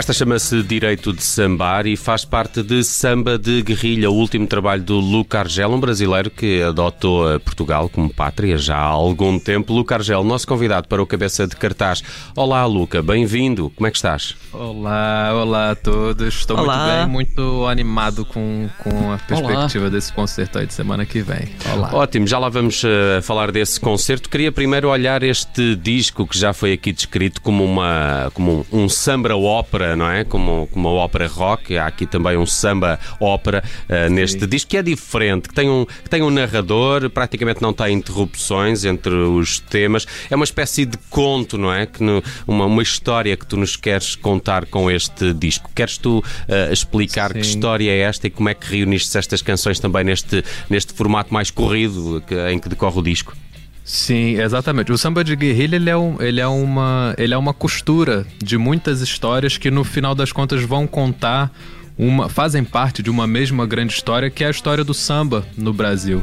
Esta chama-se Direito de Sambar e faz parte de Samba de Guerrilha, o último trabalho do Luca Argel, um brasileiro que adotou Portugal como pátria já há algum tempo. Luca Argel, nosso convidado para o Cabeça de Cartaz. Olá, Luca, bem-vindo. Como é que estás? Olá, olá a todos. Estou olá. muito bem, muito animado com, com a perspectiva olá. desse concerto aí de semana que vem. Olá. Ótimo, já lá vamos uh, falar desse concerto. Queria primeiro olhar este disco que já foi aqui descrito como, uma, como um, um samba ópera, não é? Como, como uma ópera rock. Há aqui também um samba ópera uh, neste disco que é diferente, que tem, um, que tem um narrador, praticamente não tem interrupções entre os temas. É uma espécie de conto, não é? Que no, uma, uma história que tu nos queres contar contar com este disco. Queres tu uh, explicar Sim. que história é esta e como é que reuniste estas canções também neste, neste formato mais corrido que, em que decorre o disco? Sim, exatamente. O samba de guerrilha ele é, um, ele, é uma, ele é uma costura de muitas histórias que no final das contas vão contar uma, fazem parte de uma mesma grande história que é a história do samba no Brasil,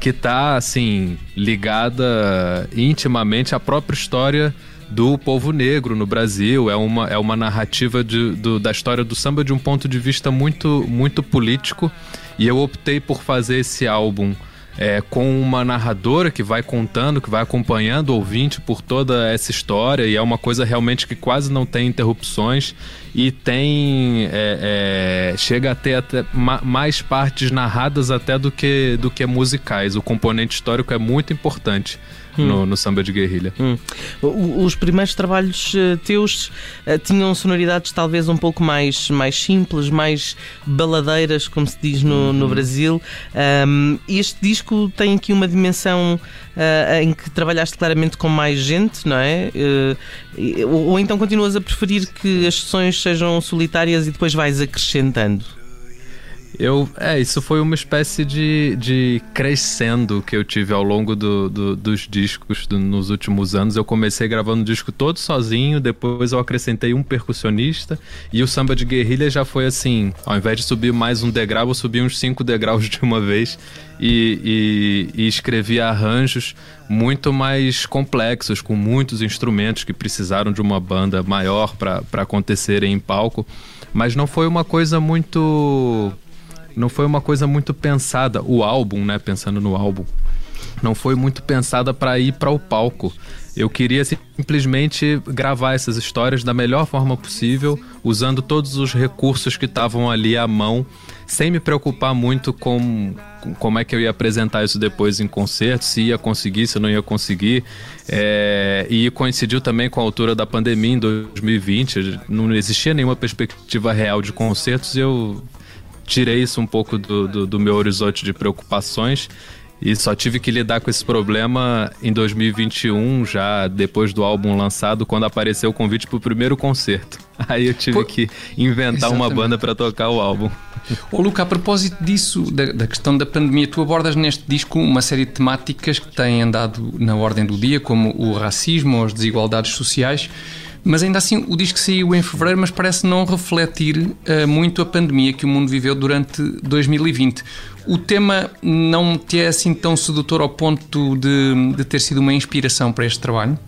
que está assim ligada intimamente à própria história do povo negro no Brasil. É uma, é uma narrativa de, do, da história do samba de um ponto de vista muito, muito político. E eu optei por fazer esse álbum é, com uma narradora que vai contando, que vai acompanhando o ouvinte por toda essa história, e é uma coisa realmente que quase não tem interrupções e tem. É, é, chega a ter até mais partes narradas até do que, do que musicais. O componente histórico é muito importante hum. no, no, samba de guerrilha. Hum. Os primeiros trabalhos eh, teus eh, tinham sonoridades talvez um pouco mais, mais simples, mais baladeiras, como se diz no, no uhum. Brasil. Um, este disco tem aqui uma dimensão uh, em que trabalhaste claramente com mais gente, não é? Uh, ou, ou então continuas a preferir que as sessões sejam solitárias e depois vais acrescentando? Eu, é, isso foi uma espécie de, de crescendo que eu tive ao longo do, do, dos discos do, nos últimos anos. Eu comecei gravando o disco todo sozinho, depois eu acrescentei um percussionista e o samba de guerrilha já foi assim: ao invés de subir mais um degrau, eu subi uns cinco degraus de uma vez e, e, e escrevi arranjos muito mais complexos, com muitos instrumentos que precisaram de uma banda maior para acontecerem em palco. Mas não foi uma coisa muito não foi uma coisa muito pensada. O álbum, né? Pensando no álbum, não foi muito pensada para ir para o palco. Eu queria simplesmente gravar essas histórias da melhor forma possível, usando todos os recursos que estavam ali à mão, sem me preocupar muito com, com, como é que eu ia apresentar isso depois em concerto, se ia conseguir, se não ia conseguir. É, e coincidiu também com a altura da pandemia em 2020, não existia nenhuma perspectiva real de concertos e eu tirei isso um pouco do, do, do meu horizonte de preocupações e só tive que lidar com esse problema em 2021, já depois do álbum lançado, quando apareceu o convite para o primeiro concerto. Aí eu tive Pô, que inventar exatamente. uma banda para tocar o álbum. Ô Luca, a propósito disso, da, da, questão da pandemia, tu abordas neste disco uma série de temáticas que têm andado na ordem do dia, como o racismo, as desigualdades sociais. Mas ainda assim, o disco saiu em fevereiro, mas parece não refletir uh, muito a pandemia que o mundo viveu durante 2020. O tema não te é assim tão sedutor ao ponto de, de ter sido uma inspiração para este trabalho?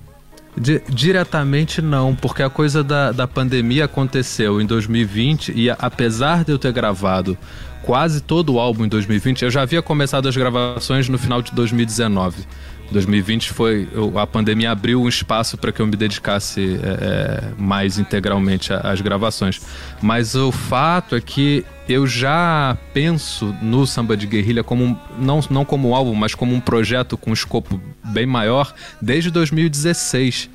diretamente não, porque a coisa da, da pandemia aconteceu em 2020 e apesar de eu ter gravado quase todo o álbum em 2020, eu já havia começado as gravações no final de 2019. 2020 foi a pandemia abriu um espaço para que eu me dedicasse é, é, mais integralmente às gravações. Mas o fato é que eu já penso no samba de guerrilha como não, não como um álbum, mas como um projeto com um escopo bem maior desde 2016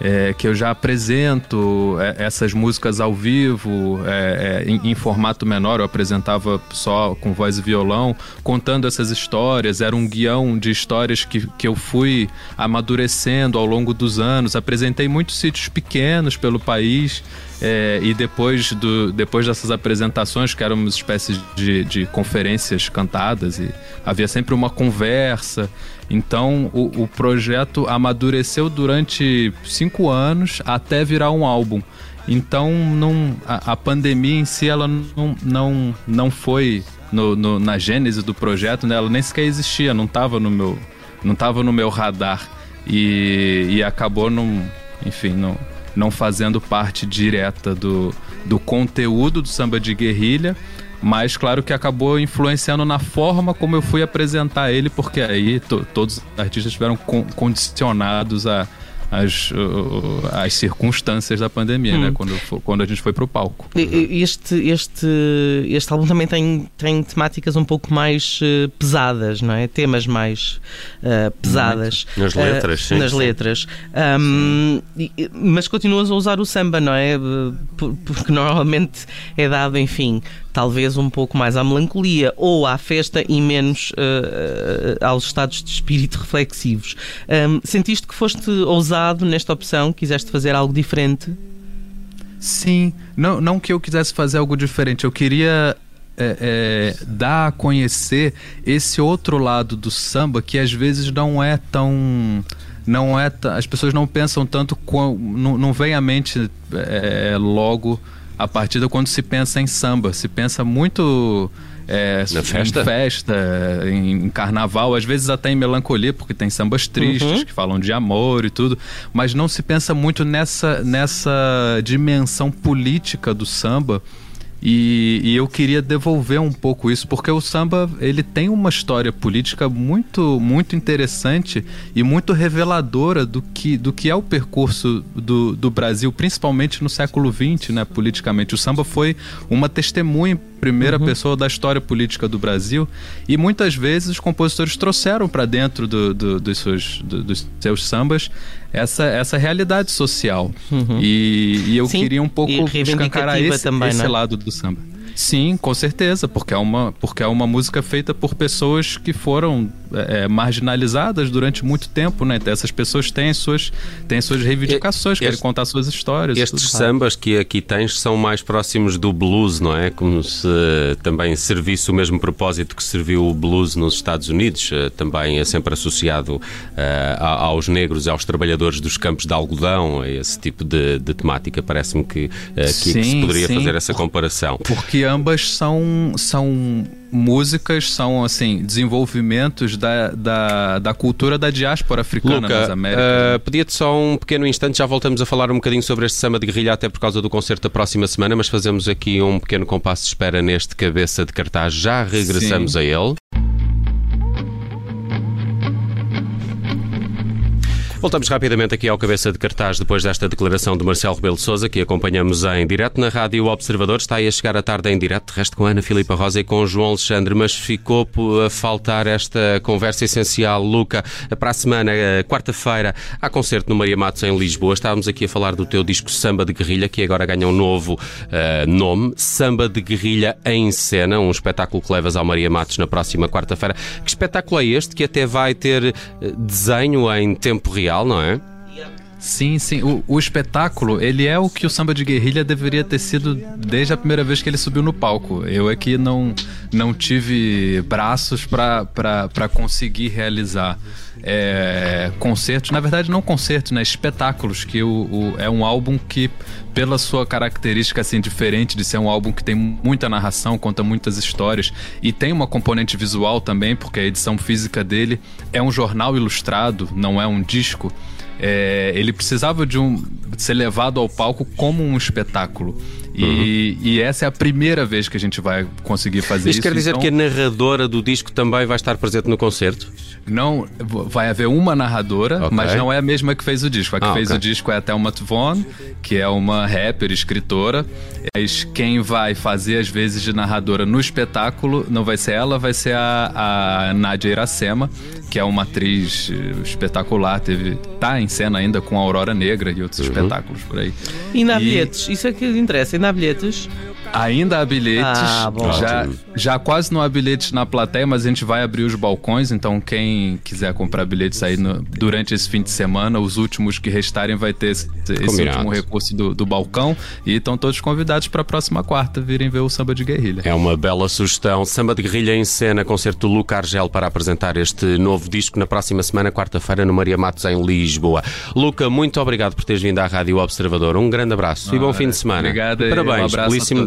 é, que eu já apresento é, essas músicas ao vivo, é, é, em, em, formato menor, eu apresentava só com voz e violão, contando essas histórias. Era um guião de histórias que, que eu fui amadurecendo ao longo dos anos. Apresentei muitos sítios pequenos pelo país. É, e depois, do, depois dessas apresentações, que eram uma espécie de, de conferências cantadas, e havia sempre uma conversa. Então o, o projeto amadureceu durante cinco anos até virar um álbum. Então não, a, a, pandemia em si ela não, não, não foi no, no, na gênese do projeto, né, ela nem sequer existia, não estava no meu, não tava no meu radar e, e acabou não, enfim, não, não fazendo parte direta do, do conteúdo do samba de guerrilha, mas claro que acabou influenciando na forma como eu fui apresentar ele, porque aí to, todos os artistas estiveram con condicionados a, as, uh, as circunstâncias da pandemia, hum. né? Quando, quando a gente foi para o palco. Este, este, este álbum também tem, tem temáticas um pouco mais uh, pesadas, não é? Temas mais uh, pesadas. Nas letras, sim. Nas letras. Um, mas continuas a usar o samba, não é? Porque normalmente é dado, enfim, talvez um pouco mais à melancolia ou à festa e menos uh, aos estados de espírito reflexivos. Um, sentiste que foste ousado nesta opção? Quiseste fazer algo diferente? Sim, não, não que eu quisesse fazer algo diferente, eu queria é, é, dar a conhecer esse outro lado do samba que às vezes não é tão não é as pessoas não pensam tanto não, não vem à mente é, logo a partir de quando se pensa em samba. Se pensa muito é, Na festa? em festa, em carnaval, às vezes até em melancolia, porque tem sambas tristes uhum. que falam de amor e tudo, mas não se pensa muito nessa, nessa dimensão política do samba e, e, eu queria devolver um pouco isso, porque o samba ele tem uma história política muito, muito interessante e muito reveladora do que, do que é o percurso do, do Brasil, principalmente no século XX, né, politicamente. O samba foi uma testemunha primeira uhum. pessoa da história política do Brasil e muitas vezes os compositores trouxeram para dentro do, do, dos, seus, do, dos seus sambas essa, essa realidade social uhum. e, e, eu Sim, queria um pouco escancarar esse, também, esse né? lado do samba. Sim, com certeza, porque é uma, porque é uma música feita por pessoas que foram é, é marginalizadas durante muito tempo, né? Então, essas pessoas têm suas, têm suas reivindicações, querem contar suas histórias. Estes sambas que aqui tens são mais próximos do blues, não é? Como se também servisse o mesmo propósito que serviu o blues nos Estados Unidos, eh, também é sempre associado uh, aos negros e aos trabalhadores dos campos de algodão, esse tipo de, de temática. Parece-me que, uh, que, sim, que, se poderia sim. fazer essa comparação. Porque ambas são, são músicas, são assim, desenvolvimentos da, da, da cultura da diáspora africana Luca, nas Américas. Uh, Pedia-te só um pequeno instante, já voltamos a falar um bocadinho sobre este samba de guerrilha, até por causa do concerto da próxima semana, mas fazemos aqui um pequeno compasso de espera neste cabeça de cartaz. Já regressamos Sim. a ele. Voltamos rapidamente aqui ao cabeça de cartaz depois desta declaração de Marcelo Rebelo de Sousa, que acompanhamos em direto na Rádio Observador. Está aí a chegar a tarde em direto, resto com Ana Filipa Rosa e com João Alexandre, mas ficou a faltar esta conversa essencial. Luca, para a semana, eh, quarta-feira, há concerto no Maria Matos em Lisboa. Estávamos aqui a falar do teu disco Samba de Guerrilha, que agora ganha um novo uh, nome, Samba de Guerrilha em Cena, um espetáculo que levas ao Maria Matos na próxima quarta-feira. Que espetáculo é este que até vai ter eh, desenho em tempo real? Não é? Sim, sim. O, o, espetáculo, ele é o que o samba de guerrilha deveria ter sido desde a primeira vez que ele subiu no palco. Eu aqui não, não tive braços para conseguir realizar é, concertos. Na verdade, não concertos, né? Espetáculos, que o, o, é um álbum que, pela sua característica assim, diferente de ser um álbum que tem muita narração, conta muitas histórias e tem uma componente visual também, porque a edição física dele é um jornal ilustrado, não é um disco é, ele precisava de, um, de ser levado ao palco como um espetáculo. E, uhum. e, essa é a primeira vez que a gente vai conseguir fazer isso. Isso quer dizer então... que a narradora do disco também vai estar presente no concerto? Não, vai haver uma narradora, okay. mas não é a mesma que fez o disco. A que ah, fez okay. o disco é a Thelma Tvon, que é uma rapper, escritora. Mas quem vai fazer as vezes de narradora no espetáculo não vai ser ela, vai ser a, a Nadia Iracema, que é uma atriz eh, espetacular, teve tá em cena ainda com Aurora Negra e outros uhum. espetáculos por aí. E ainda há bilhetes, isso é que interessa, ainda há bilhetes? Ainda há bilhetes. Ah, já, já quase não há bilhetes na plateia, mas a gente vai abrir os balcões. Então, quem quiser comprar bilhetes aí no, durante esse fim de semana, os últimos que restarem vai ter esse, esse último recurso do, do, balcão. E estão todos convidados para a próxima quarta virem ver o samba de guerrilha. É uma bela sugestão. Samba de guerrilha em cena, concerto do Luca Argel para apresentar este novo disco na próxima semana, quarta-feira, no Maria Matos, em Lisboa. Luca, muito obrigado por teres vindo à Rádio Observador. Um grande abraço ah, e bom fim de semana. Obrigado. Parabéns, um belíssimo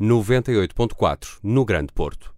98.4 no Grande Porto.